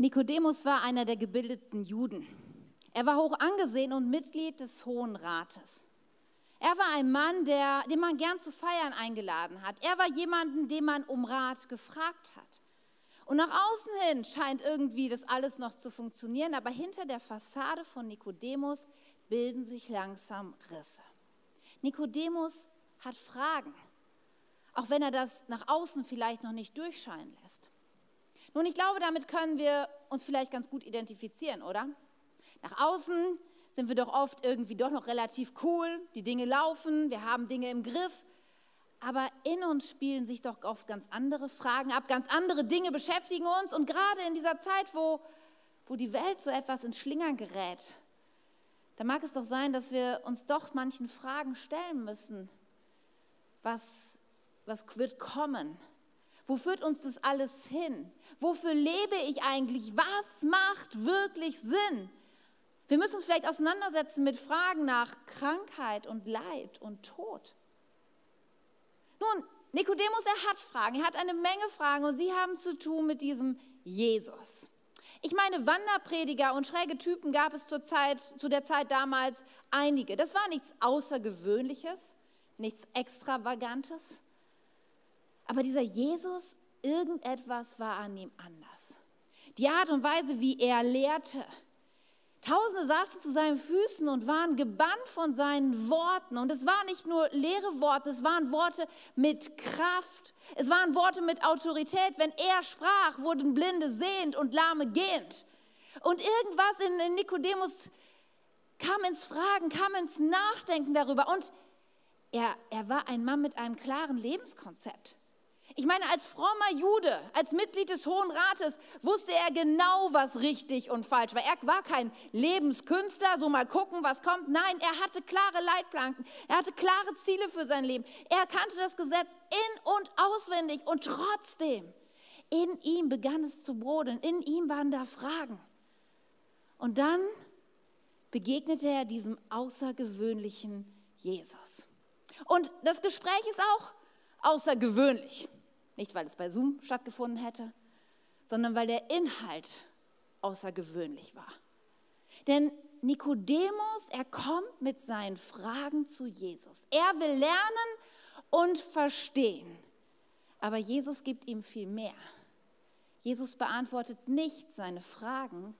Nikodemus war einer der gebildeten Juden. Er war hoch angesehen und Mitglied des Hohen Rates. Er war ein Mann, der, den man gern zu Feiern eingeladen hat. Er war jemanden, den man um Rat gefragt hat. Und nach außen hin scheint irgendwie das alles noch zu funktionieren, aber hinter der Fassade von Nikodemus bilden sich langsam Risse. Nikodemus hat Fragen, auch wenn er das nach außen vielleicht noch nicht durchscheinen lässt. Nun, ich glaube, damit können wir uns vielleicht ganz gut identifizieren, oder? Nach außen sind wir doch oft irgendwie doch noch relativ cool, die Dinge laufen, wir haben Dinge im Griff, aber in uns spielen sich doch oft ganz andere Fragen ab, ganz andere Dinge beschäftigen uns und gerade in dieser Zeit, wo, wo die Welt so etwas ins Schlingern gerät, da mag es doch sein, dass wir uns doch manchen Fragen stellen müssen. Was, was wird kommen? Wo führt uns das alles hin? Wofür lebe ich eigentlich? Was macht wirklich Sinn? Wir müssen uns vielleicht auseinandersetzen mit Fragen nach Krankheit und Leid und Tod. Nun, Nikodemus, er hat Fragen, er hat eine Menge Fragen und sie haben zu tun mit diesem Jesus. Ich meine, Wanderprediger und schräge Typen gab es zur, Zeit, zu der Zeit damals einige. Das war nichts Außergewöhnliches, nichts Extravagantes. Aber dieser Jesus, irgendetwas war an ihm anders. Die Art und Weise, wie er lehrte. Tausende saßen zu seinen Füßen und waren gebannt von seinen Worten. Und es waren nicht nur leere Worte, es waren Worte mit Kraft. Es waren Worte mit Autorität. Wenn er sprach, wurden Blinde sehend und Lahme gehend. Und irgendwas in Nikodemus kam ins Fragen, kam ins Nachdenken darüber. Und er, er war ein Mann mit einem klaren Lebenskonzept. Ich meine, als frommer Jude, als Mitglied des Hohen Rates, wusste er genau, was richtig und falsch war. Er war kein Lebenskünstler, so mal gucken, was kommt. Nein, er hatte klare Leitplanken. Er hatte klare Ziele für sein Leben. Er kannte das Gesetz in und auswendig und trotzdem, in ihm begann es zu brodeln. In ihm waren da Fragen. Und dann begegnete er diesem außergewöhnlichen Jesus. Und das Gespräch ist auch außergewöhnlich. Nicht, weil es bei Zoom stattgefunden hätte, sondern weil der Inhalt außergewöhnlich war. Denn Nikodemus, er kommt mit seinen Fragen zu Jesus. Er will lernen und verstehen. Aber Jesus gibt ihm viel mehr. Jesus beantwortet nicht seine Fragen,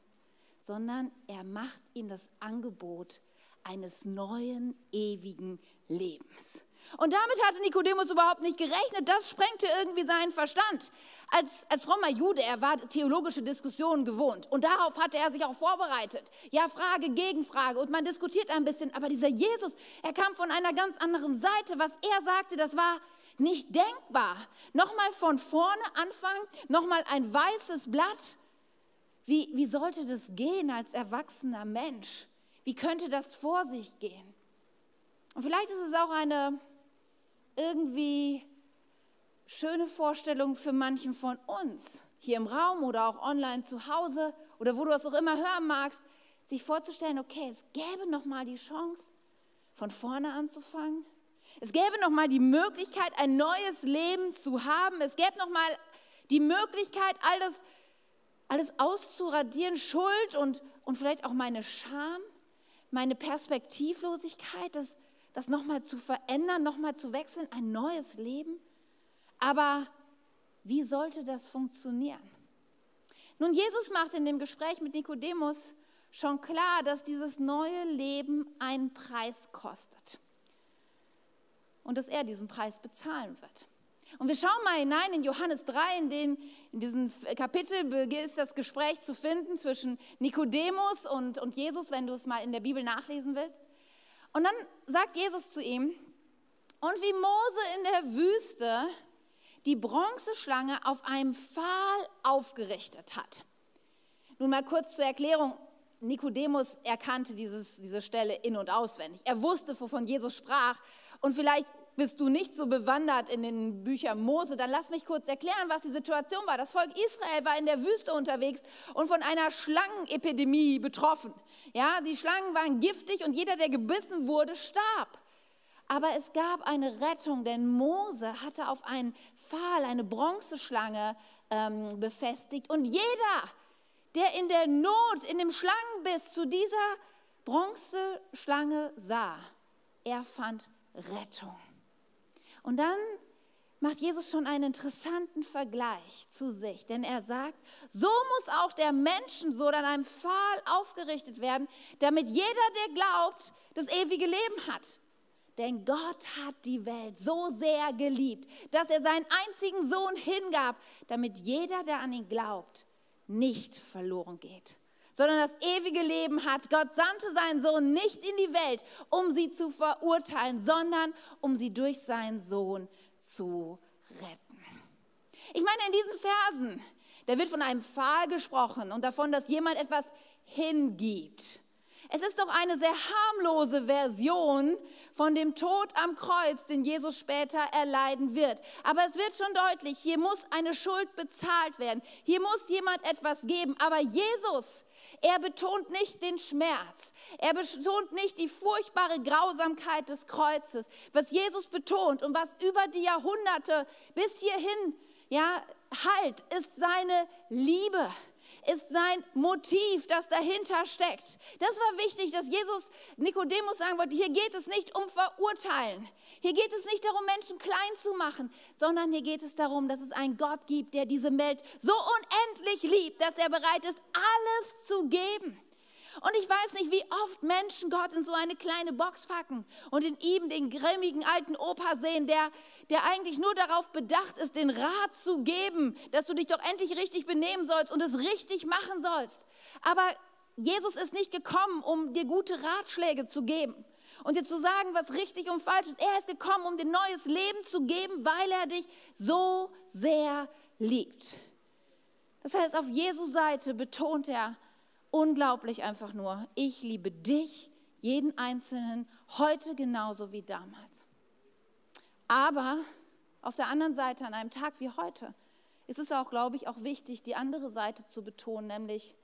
sondern er macht ihm das Angebot eines neuen, ewigen Lebens. Und damit hatte Nikodemus überhaupt nicht gerechnet. Das sprengte irgendwie seinen Verstand. Als, als frommer Jude, er war theologische Diskussionen gewohnt. Und darauf hatte er sich auch vorbereitet. Ja, Frage, Gegenfrage. Und man diskutiert ein bisschen. Aber dieser Jesus, er kam von einer ganz anderen Seite. Was er sagte, das war nicht denkbar. Nochmal von vorne anfangen, nochmal ein weißes Blatt. Wie, wie sollte das gehen als erwachsener Mensch? Wie könnte das vor sich gehen? Und vielleicht ist es auch eine irgendwie schöne Vorstellung für manchen von uns, hier im Raum oder auch online zu Hause oder wo du es auch immer hören magst, sich vorzustellen, okay, es gäbe noch mal die Chance, von vorne anzufangen. Es gäbe noch mal die Möglichkeit, ein neues Leben zu haben. Es gäbe noch mal die Möglichkeit, alles, alles auszuradieren, Schuld und, und vielleicht auch meine Scham, meine Perspektivlosigkeit, das, das nochmal zu verändern, nochmal zu wechseln, ein neues Leben. Aber wie sollte das funktionieren? Nun, Jesus macht in dem Gespräch mit Nikodemus schon klar, dass dieses neue Leben einen Preis kostet und dass er diesen Preis bezahlen wird. Und wir schauen mal hinein in Johannes 3, in, den, in diesem Kapitel ist das Gespräch zu finden zwischen Nikodemus und, und Jesus, wenn du es mal in der Bibel nachlesen willst. Und dann sagt Jesus zu ihm, und wie Mose in der Wüste die Bronzeschlange auf einem Pfahl aufgerichtet hat. Nun mal kurz zur Erklärung. Nikodemus erkannte dieses, diese Stelle in und auswendig. Er wusste, wovon Jesus sprach. Und vielleicht bist du nicht so bewandert in den Büchern Mose, dann lass mich kurz erklären, was die Situation war. Das Volk Israel war in der Wüste unterwegs und von einer Schlangenepidemie betroffen. Ja, die Schlangen waren giftig und jeder, der gebissen wurde, starb. Aber es gab eine Rettung, denn Mose hatte auf einen Pfahl eine Bronzeschlange ähm, befestigt und jeder, der in der Not, in dem Schlangenbiss zu dieser Bronzeschlange sah, er fand Rettung. Und dann macht Jesus schon einen interessanten Vergleich zu sich, denn er sagt, so muss auch der Menschensohn an einem Pfahl aufgerichtet werden, damit jeder, der glaubt, das ewige Leben hat. Denn Gott hat die Welt so sehr geliebt, dass er seinen einzigen Sohn hingab, damit jeder, der an ihn glaubt, nicht verloren geht, sondern das ewige Leben hat. Gott sandte seinen Sohn nicht in die Welt, um sie zu verurteilen, sondern um sie durch seinen Sohn zu retten. Ich meine, in diesen Versen, da wird von einem Pfahl gesprochen und davon, dass jemand etwas hingibt. Es ist doch eine sehr harmlose Version von dem Tod am Kreuz, den Jesus später erleiden wird. Aber es wird schon deutlich, hier muss eine Schuld bezahlt werden. Hier muss jemand etwas geben. Aber Jesus, er betont nicht den Schmerz. Er betont nicht die furchtbare Grausamkeit des Kreuzes. Was Jesus betont und was über die Jahrhunderte bis hierhin ja, halt, ist seine Liebe ist sein Motiv, das dahinter steckt. Das war wichtig, dass Jesus Nikodemus sagen wollte, hier geht es nicht um Verurteilen. Hier geht es nicht darum, Menschen klein zu machen, sondern hier geht es darum, dass es einen Gott gibt, der diese Welt so unendlich liebt, dass er bereit ist, alles zu geben. Und ich weiß nicht, wie oft Menschen Gott in so eine kleine Box packen und in ihm den grimmigen alten Opa sehen, der, der eigentlich nur darauf bedacht ist, den Rat zu geben, dass du dich doch endlich richtig benehmen sollst und es richtig machen sollst. Aber Jesus ist nicht gekommen, um dir gute Ratschläge zu geben und dir zu sagen, was richtig und falsch ist. Er ist gekommen, um dir neues Leben zu geben, weil er dich so sehr liebt. Das heißt, auf Jesu Seite betont er, unglaublich einfach nur. Ich liebe dich, jeden Einzelnen, heute genauso wie damals. Aber auf der anderen Seite, an einem Tag wie heute, ist es auch, glaube ich, auch wichtig, die andere Seite zu betonen, nämlich,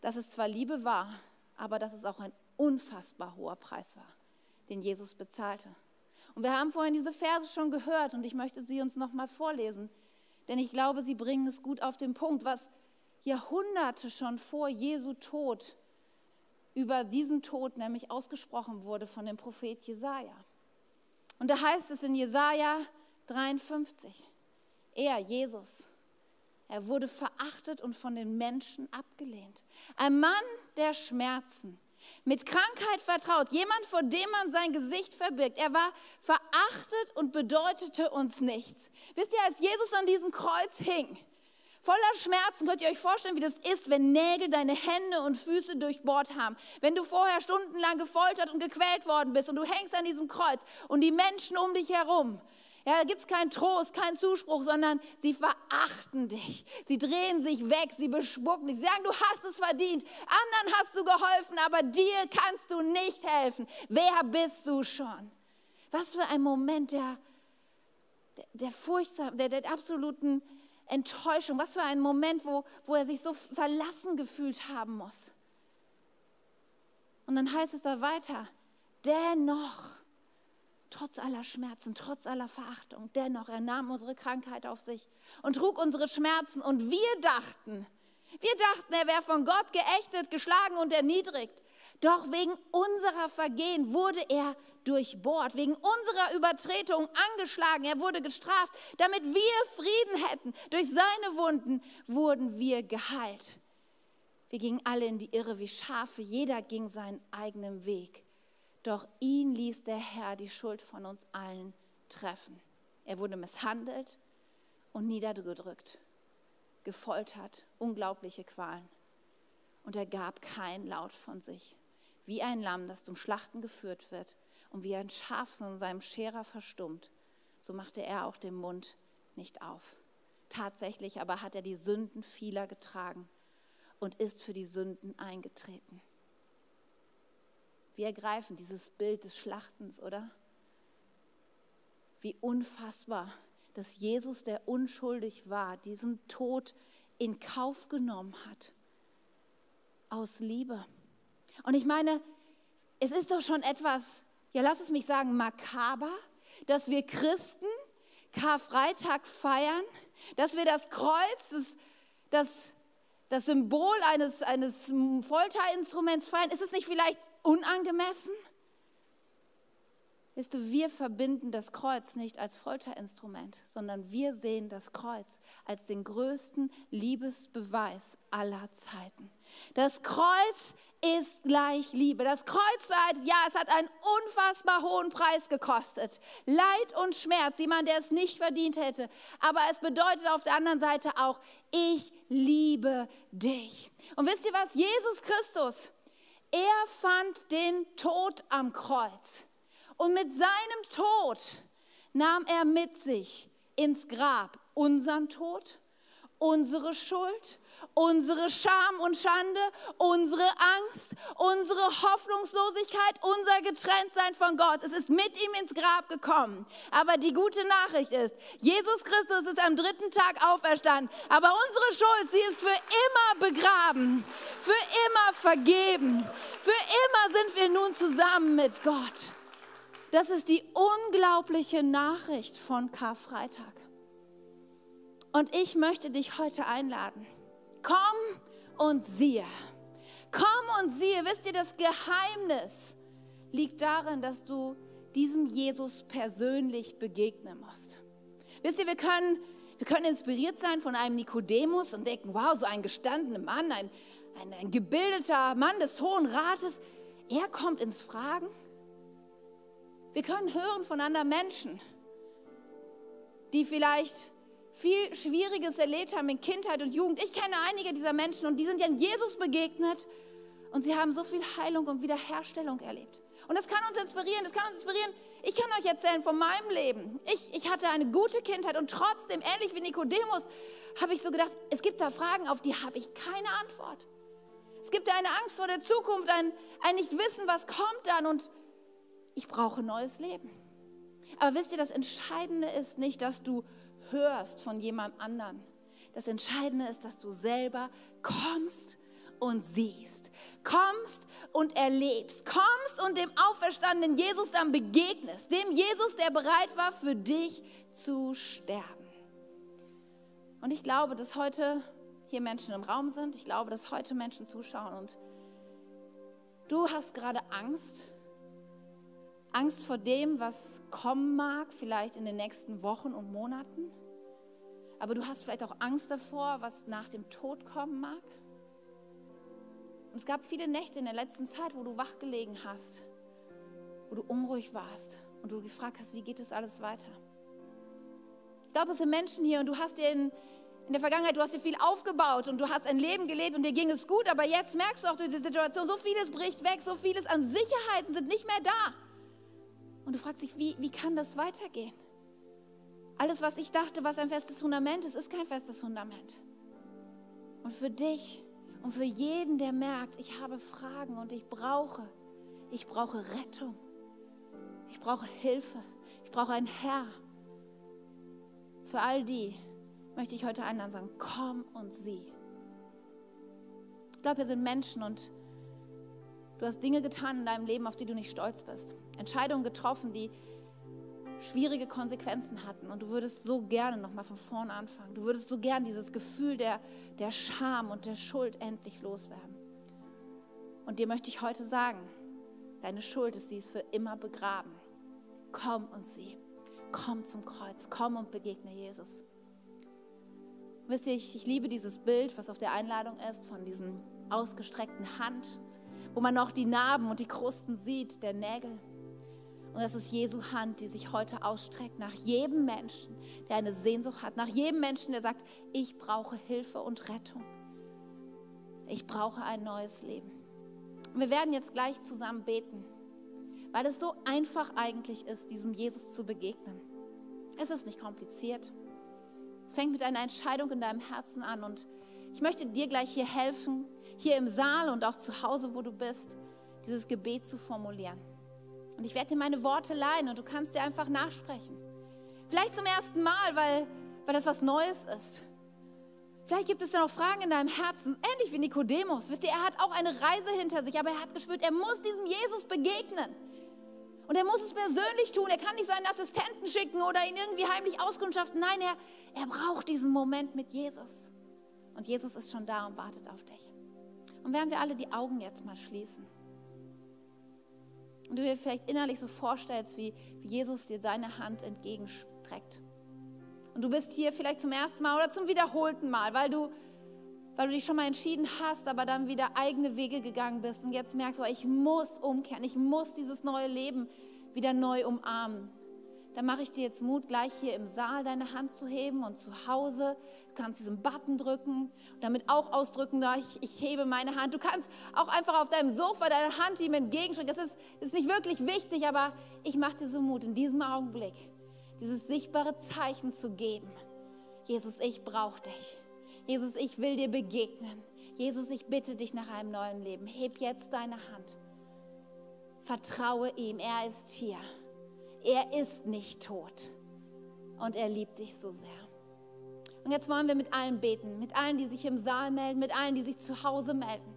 dass es zwar Liebe war, aber dass es auch ein unfassbar hoher Preis war, den Jesus bezahlte. Und wir haben vorhin diese Verse schon gehört und ich möchte sie uns nochmal vorlesen, denn ich glaube, sie bringen es gut auf den Punkt, was Jahrhunderte schon vor Jesu Tod über diesen Tod nämlich ausgesprochen wurde von dem Prophet Jesaja. Und da heißt es in Jesaja 53, er, Jesus, er wurde verachtet und von den Menschen abgelehnt. Ein Mann der Schmerzen, mit Krankheit vertraut, jemand, vor dem man sein Gesicht verbirgt. Er war verachtet und bedeutete uns nichts. Wisst ihr, als Jesus an diesem Kreuz hing, Voller Schmerzen könnt ihr euch vorstellen, wie das ist, wenn Nägel deine Hände und Füße durchbohrt haben. Wenn du vorher stundenlang gefoltert und gequält worden bist und du hängst an diesem Kreuz und die Menschen um dich herum. Ja, da gibt es keinen Trost, keinen Zuspruch, sondern sie verachten dich. Sie drehen sich weg, sie bespucken dich. Sie sagen, du hast es verdient. Anderen hast du geholfen, aber dir kannst du nicht helfen. Wer bist du schon? Was für ein Moment der, der, der furchtsam, der, der absoluten Enttäuschung, was für ein Moment, wo, wo er sich so verlassen gefühlt haben muss. Und dann heißt es da weiter, dennoch, trotz aller Schmerzen, trotz aller Verachtung, dennoch, er nahm unsere Krankheit auf sich und trug unsere Schmerzen und wir dachten, wir dachten, er wäre von Gott geächtet, geschlagen und erniedrigt. Doch wegen unserer Vergehen wurde er durchbohrt, wegen unserer Übertretung angeschlagen, er wurde gestraft, damit wir Frieden hätten. Durch seine Wunden wurden wir geheilt. Wir gingen alle in die Irre wie Schafe, jeder ging seinen eigenen Weg. Doch ihn ließ der Herr die Schuld von uns allen treffen. Er wurde misshandelt und niedergedrückt, gefoltert, unglaubliche Qualen. Und er gab kein Laut von sich wie ein Lamm, das zum Schlachten geführt wird und wie ein Schaf von seinem Scherer verstummt, so machte er auch den Mund nicht auf. Tatsächlich aber hat er die Sünden vieler getragen und ist für die Sünden eingetreten. Wir ergreifen dieses Bild des Schlachtens, oder? Wie unfassbar, dass Jesus, der unschuldig war, diesen Tod in Kauf genommen hat. Aus Liebe. Und ich meine, es ist doch schon etwas, ja lass es mich sagen, makaber, dass wir Christen Karfreitag feiern, dass wir das Kreuz, das, das, das Symbol eines, eines Folterinstruments feiern? Ist es nicht vielleicht unangemessen? Weißt du, wir verbinden das Kreuz nicht als Folterinstrument, sondern wir sehen das Kreuz als den größten Liebesbeweis aller Zeiten. Das Kreuz ist gleich Liebe. Das Kreuz war, ja, es hat einen unfassbar hohen Preis gekostet. Leid und Schmerz, jemand, der es nicht verdient hätte. Aber es bedeutet auf der anderen Seite auch, ich liebe dich. Und wisst ihr was? Jesus Christus, er fand den Tod am Kreuz. Und mit seinem Tod nahm er mit sich ins Grab unseren Tod, unsere Schuld, unsere Scham und Schande, unsere Angst, unsere Hoffnungslosigkeit, unser Getrenntsein von Gott. Es ist mit ihm ins Grab gekommen. Aber die gute Nachricht ist, Jesus Christus ist am dritten Tag auferstanden. Aber unsere Schuld, sie ist für immer begraben, für immer vergeben. Für immer sind wir nun zusammen mit Gott. Das ist die unglaubliche Nachricht von Karfreitag. Und ich möchte dich heute einladen. Komm und siehe. Komm und siehe. Wisst ihr, das Geheimnis liegt darin, dass du diesem Jesus persönlich begegnen musst. Wisst ihr, wir können, wir können inspiriert sein von einem Nikodemus und denken, wow, so ein gestandener Mann, ein, ein, ein gebildeter Mann des Hohen Rates, er kommt ins Fragen. Wir können hören von anderen Menschen, die vielleicht viel Schwieriges erlebt haben in Kindheit und Jugend. Ich kenne einige dieser Menschen und die sind ja in Jesus begegnet und sie haben so viel Heilung und Wiederherstellung erlebt. Und das kann uns inspirieren, das kann uns inspirieren. Ich kann euch erzählen von meinem Leben. Ich, ich hatte eine gute Kindheit und trotzdem, ähnlich wie Nikodemus, habe ich so gedacht, es gibt da Fragen, auf die habe ich keine Antwort. Es gibt da eine Angst vor der Zukunft, ein, ein Nicht-Wissen, was kommt dann und ich brauche neues Leben. Aber wisst ihr, das Entscheidende ist nicht, dass du hörst von jemand anderen. Das Entscheidende ist, dass du selber kommst und siehst, kommst und erlebst, kommst und dem auferstandenen Jesus dann begegnest, dem Jesus, der bereit war, für dich zu sterben. Und ich glaube, dass heute hier Menschen im Raum sind, ich glaube, dass heute Menschen zuschauen und du hast gerade Angst Angst vor dem, was kommen mag, vielleicht in den nächsten Wochen und Monaten. Aber du hast vielleicht auch Angst davor, was nach dem Tod kommen mag. Und es gab viele Nächte in der letzten Zeit, wo du wach gelegen hast, wo du unruhig warst und du gefragt hast, wie geht es alles weiter. Ich glaube, es sind Menschen hier und du hast dir in, in der Vergangenheit, du hast dir viel aufgebaut und du hast ein Leben gelebt und dir ging es gut, aber jetzt merkst du auch durch die Situation, so vieles bricht weg, so vieles an Sicherheiten sind nicht mehr da. Und du fragst dich, wie, wie kann das weitergehen? Alles, was ich dachte, was ein festes Fundament ist, ist kein festes Fundament. Und für dich und für jeden, der merkt, ich habe Fragen und ich brauche, ich brauche Rettung. Ich brauche Hilfe. Ich brauche einen Herr. Für all die möchte ich heute einladen sagen, komm und sieh. Ich glaube, wir sind Menschen und Du hast Dinge getan in deinem Leben, auf die du nicht stolz bist. Entscheidungen getroffen, die schwierige Konsequenzen hatten. Und du würdest so gerne nochmal von vorne anfangen. Du würdest so gerne dieses Gefühl der, der Scham und der Schuld endlich loswerden. Und dir möchte ich heute sagen, deine Schuld ist, sie ist für immer begraben. Komm und sieh. Komm zum Kreuz. Komm und begegne Jesus. Wisst ihr, ich, ich liebe dieses Bild, was auf der Einladung ist, von diesem ausgestreckten Hand wo man noch die Narben und die Krusten sieht, der Nägel. Und das ist Jesu Hand, die sich heute ausstreckt nach jedem Menschen, der eine Sehnsucht hat, nach jedem Menschen, der sagt, ich brauche Hilfe und Rettung. Ich brauche ein neues Leben. Und wir werden jetzt gleich zusammen beten, weil es so einfach eigentlich ist, diesem Jesus zu begegnen. Es ist nicht kompliziert. Es fängt mit einer Entscheidung in deinem Herzen an und ich möchte dir gleich hier helfen, hier im Saal und auch zu Hause, wo du bist, dieses Gebet zu formulieren. Und ich werde dir meine Worte leihen und du kannst dir einfach nachsprechen. Vielleicht zum ersten Mal, weil, weil das was Neues ist. Vielleicht gibt es da noch Fragen in deinem Herzen, ähnlich wie Nikodemus. Wisst ihr, er hat auch eine Reise hinter sich, aber er hat gespürt, er muss diesem Jesus begegnen. Und er muss es persönlich tun. Er kann nicht seinen Assistenten schicken oder ihn irgendwie heimlich auskundschaften. Nein, er, er braucht diesen Moment mit Jesus. Und Jesus ist schon da und wartet auf dich. Und werden wir alle die Augen jetzt mal schließen. Und du dir vielleicht innerlich so vorstellst, wie, wie Jesus dir seine Hand entgegenstreckt. Und du bist hier vielleicht zum ersten Mal oder zum wiederholten Mal, weil du, weil du dich schon mal entschieden hast, aber dann wieder eigene Wege gegangen bist und jetzt merkst, oh, ich muss umkehren, ich muss dieses neue Leben wieder neu umarmen dann mache ich dir jetzt Mut, gleich hier im Saal deine Hand zu heben und zu Hause. Du kannst diesen Button drücken und damit auch ausdrücken, ich, ich hebe meine Hand. Du kannst auch einfach auf deinem Sofa deine Hand ihm entgegenstrecken. Das ist, ist nicht wirklich wichtig, aber ich mache dir so Mut, in diesem Augenblick dieses sichtbare Zeichen zu geben. Jesus, ich brauche dich. Jesus, ich will dir begegnen. Jesus, ich bitte dich nach einem neuen Leben. Heb jetzt deine Hand. Vertraue ihm, er ist hier. Er ist nicht tot und er liebt dich so sehr. Und jetzt wollen wir mit allen beten, mit allen, die sich im Saal melden, mit allen, die sich zu Hause melden,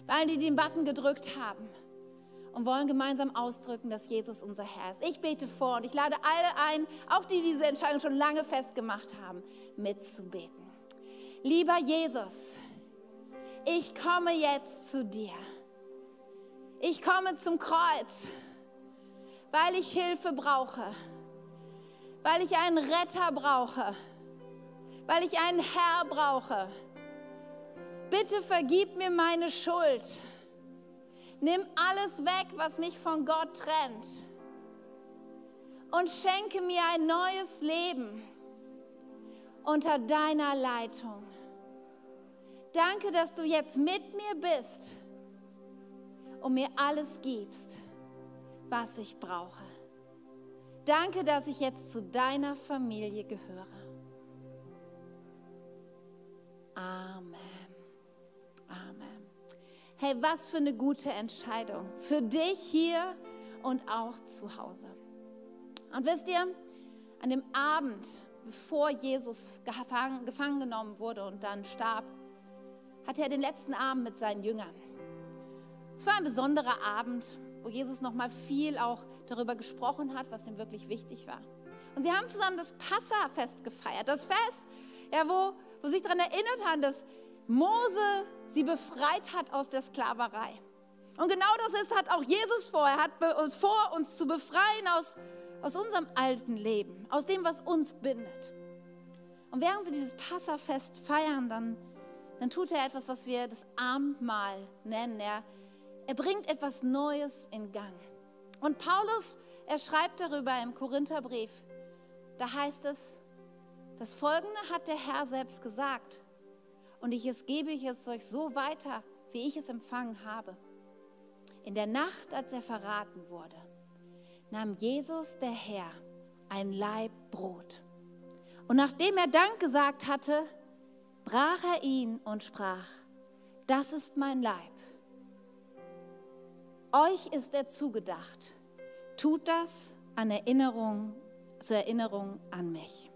mit allen, die den Button gedrückt haben und wollen gemeinsam ausdrücken, dass Jesus unser Herr ist. Ich bete vor und ich lade alle ein, auch die, die diese Entscheidung schon lange festgemacht haben, mitzubeten. Lieber Jesus, ich komme jetzt zu dir. Ich komme zum Kreuz weil ich Hilfe brauche, weil ich einen Retter brauche, weil ich einen Herr brauche. Bitte vergib mir meine Schuld. Nimm alles weg, was mich von Gott trennt. Und schenke mir ein neues Leben unter deiner Leitung. Danke, dass du jetzt mit mir bist und mir alles gibst was ich brauche. Danke, dass ich jetzt zu deiner Familie gehöre. Amen. Amen. Hey, was für eine gute Entscheidung für dich hier und auch zu Hause. Und wisst ihr, an dem Abend, bevor Jesus gefangen, gefangen genommen wurde und dann starb, hatte er den letzten Abend mit seinen Jüngern. Es war ein besonderer Abend wo Jesus noch mal viel auch darüber gesprochen hat, was ihm wirklich wichtig war. Und sie haben zusammen das Passafest gefeiert, das Fest, ja, wo, wo sie sich daran erinnert haben, dass Mose sie befreit hat aus der Sklaverei. Und genau das ist, hat auch Jesus vor. Er hat vor, uns zu befreien aus, aus unserem alten Leben, aus dem, was uns bindet. Und während sie dieses Passafest feiern, dann, dann tut er etwas, was wir das Abendmahl nennen. Er, er bringt etwas Neues in Gang. Und Paulus, er schreibt darüber im Korintherbrief, da heißt es, das Folgende hat der Herr selbst gesagt und ich es gebe ich es euch so weiter, wie ich es empfangen habe. In der Nacht, als er verraten wurde, nahm Jesus, der Herr, ein Laib Brot. Und nachdem er Dank gesagt hatte, brach er ihn und sprach, das ist mein Leib euch ist er zugedacht. Tut das an Erinnerung, zur Erinnerung an mich.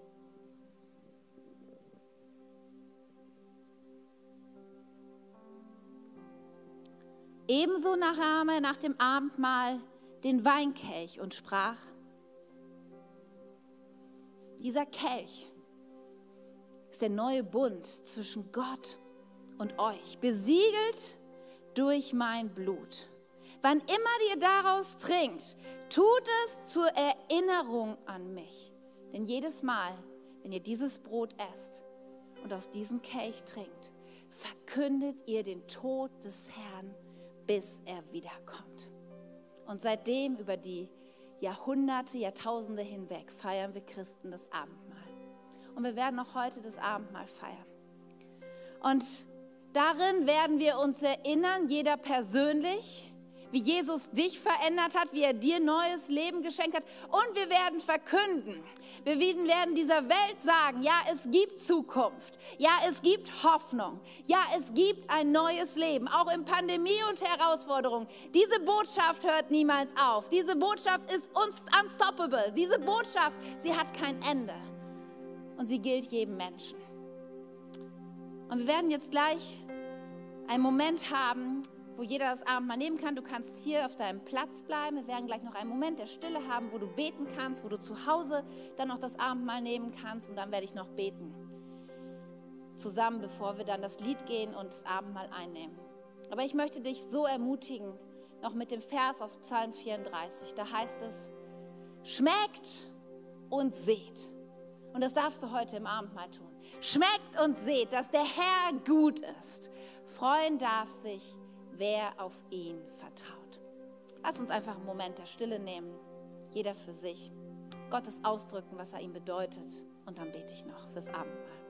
Ebenso nahm er nach dem Abendmahl den Weinkelch und sprach, dieser Kelch ist der neue Bund zwischen Gott und euch, besiegelt durch mein Blut. Wann immer ihr daraus trinkt, tut es zur Erinnerung an mich. Denn jedes Mal, wenn ihr dieses Brot esst und aus diesem Kelch trinkt, verkündet ihr den Tod des Herrn, bis er wiederkommt. Und seitdem über die Jahrhunderte, Jahrtausende hinweg feiern wir Christen das Abendmahl. Und wir werden auch heute das Abendmahl feiern. Und darin werden wir uns erinnern, jeder persönlich, wie Jesus dich verändert hat, wie er dir neues Leben geschenkt hat. Und wir werden verkünden, wir werden dieser Welt sagen, ja, es gibt Zukunft, ja, es gibt Hoffnung, ja, es gibt ein neues Leben, auch in Pandemie und Herausforderungen. Diese Botschaft hört niemals auf. Diese Botschaft ist unstoppable. Diese Botschaft, sie hat kein Ende. Und sie gilt jedem Menschen. Und wir werden jetzt gleich einen Moment haben, wo jeder das Abendmahl nehmen kann. Du kannst hier auf deinem Platz bleiben. Wir werden gleich noch einen Moment der Stille haben, wo du beten kannst, wo du zu Hause dann noch das Abendmahl nehmen kannst und dann werde ich noch beten. zusammen, bevor wir dann das Lied gehen und das Abendmahl einnehmen. Aber ich möchte dich so ermutigen, noch mit dem Vers aus Psalm 34. Da heißt es, schmeckt und seht. Und das darfst du heute im Abendmahl tun. Schmeckt und seht, dass der Herr gut ist. Freuen darf sich, wer auf ihn vertraut. Lass uns einfach einen Moment der Stille nehmen, jeder für sich. Gottes ausdrücken, was er ihm bedeutet. Und dann bete ich noch fürs Abendmahl.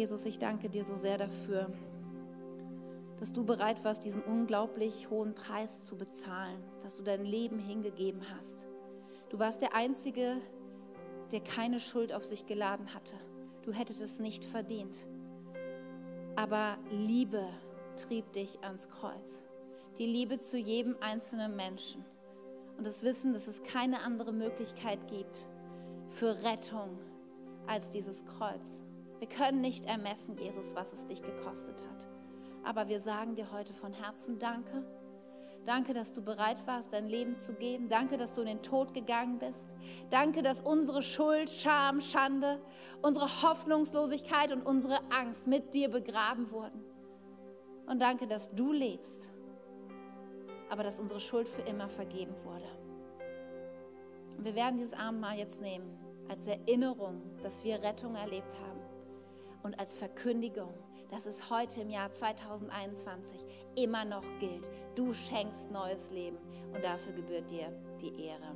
Jesus, ich danke dir so sehr dafür, dass du bereit warst, diesen unglaublich hohen Preis zu bezahlen, dass du dein Leben hingegeben hast. Du warst der Einzige, der keine Schuld auf sich geladen hatte. Du hättest es nicht verdient. Aber Liebe trieb dich ans Kreuz. Die Liebe zu jedem einzelnen Menschen. Und das Wissen, dass es keine andere Möglichkeit gibt für Rettung als dieses Kreuz. Wir können nicht ermessen, Jesus, was es dich gekostet hat. Aber wir sagen dir heute von Herzen Danke. Danke, dass du bereit warst, dein Leben zu geben. Danke, dass du in den Tod gegangen bist. Danke, dass unsere Schuld, Scham, Schande, unsere Hoffnungslosigkeit und unsere Angst mit dir begraben wurden. Und danke, dass du lebst, aber dass unsere Schuld für immer vergeben wurde. Und wir werden dieses Abendmahl jetzt nehmen als Erinnerung, dass wir Rettung erlebt haben und als Verkündigung, dass es heute im Jahr 2021 immer noch gilt. Du schenkst neues Leben und dafür gebührt dir die Ehre.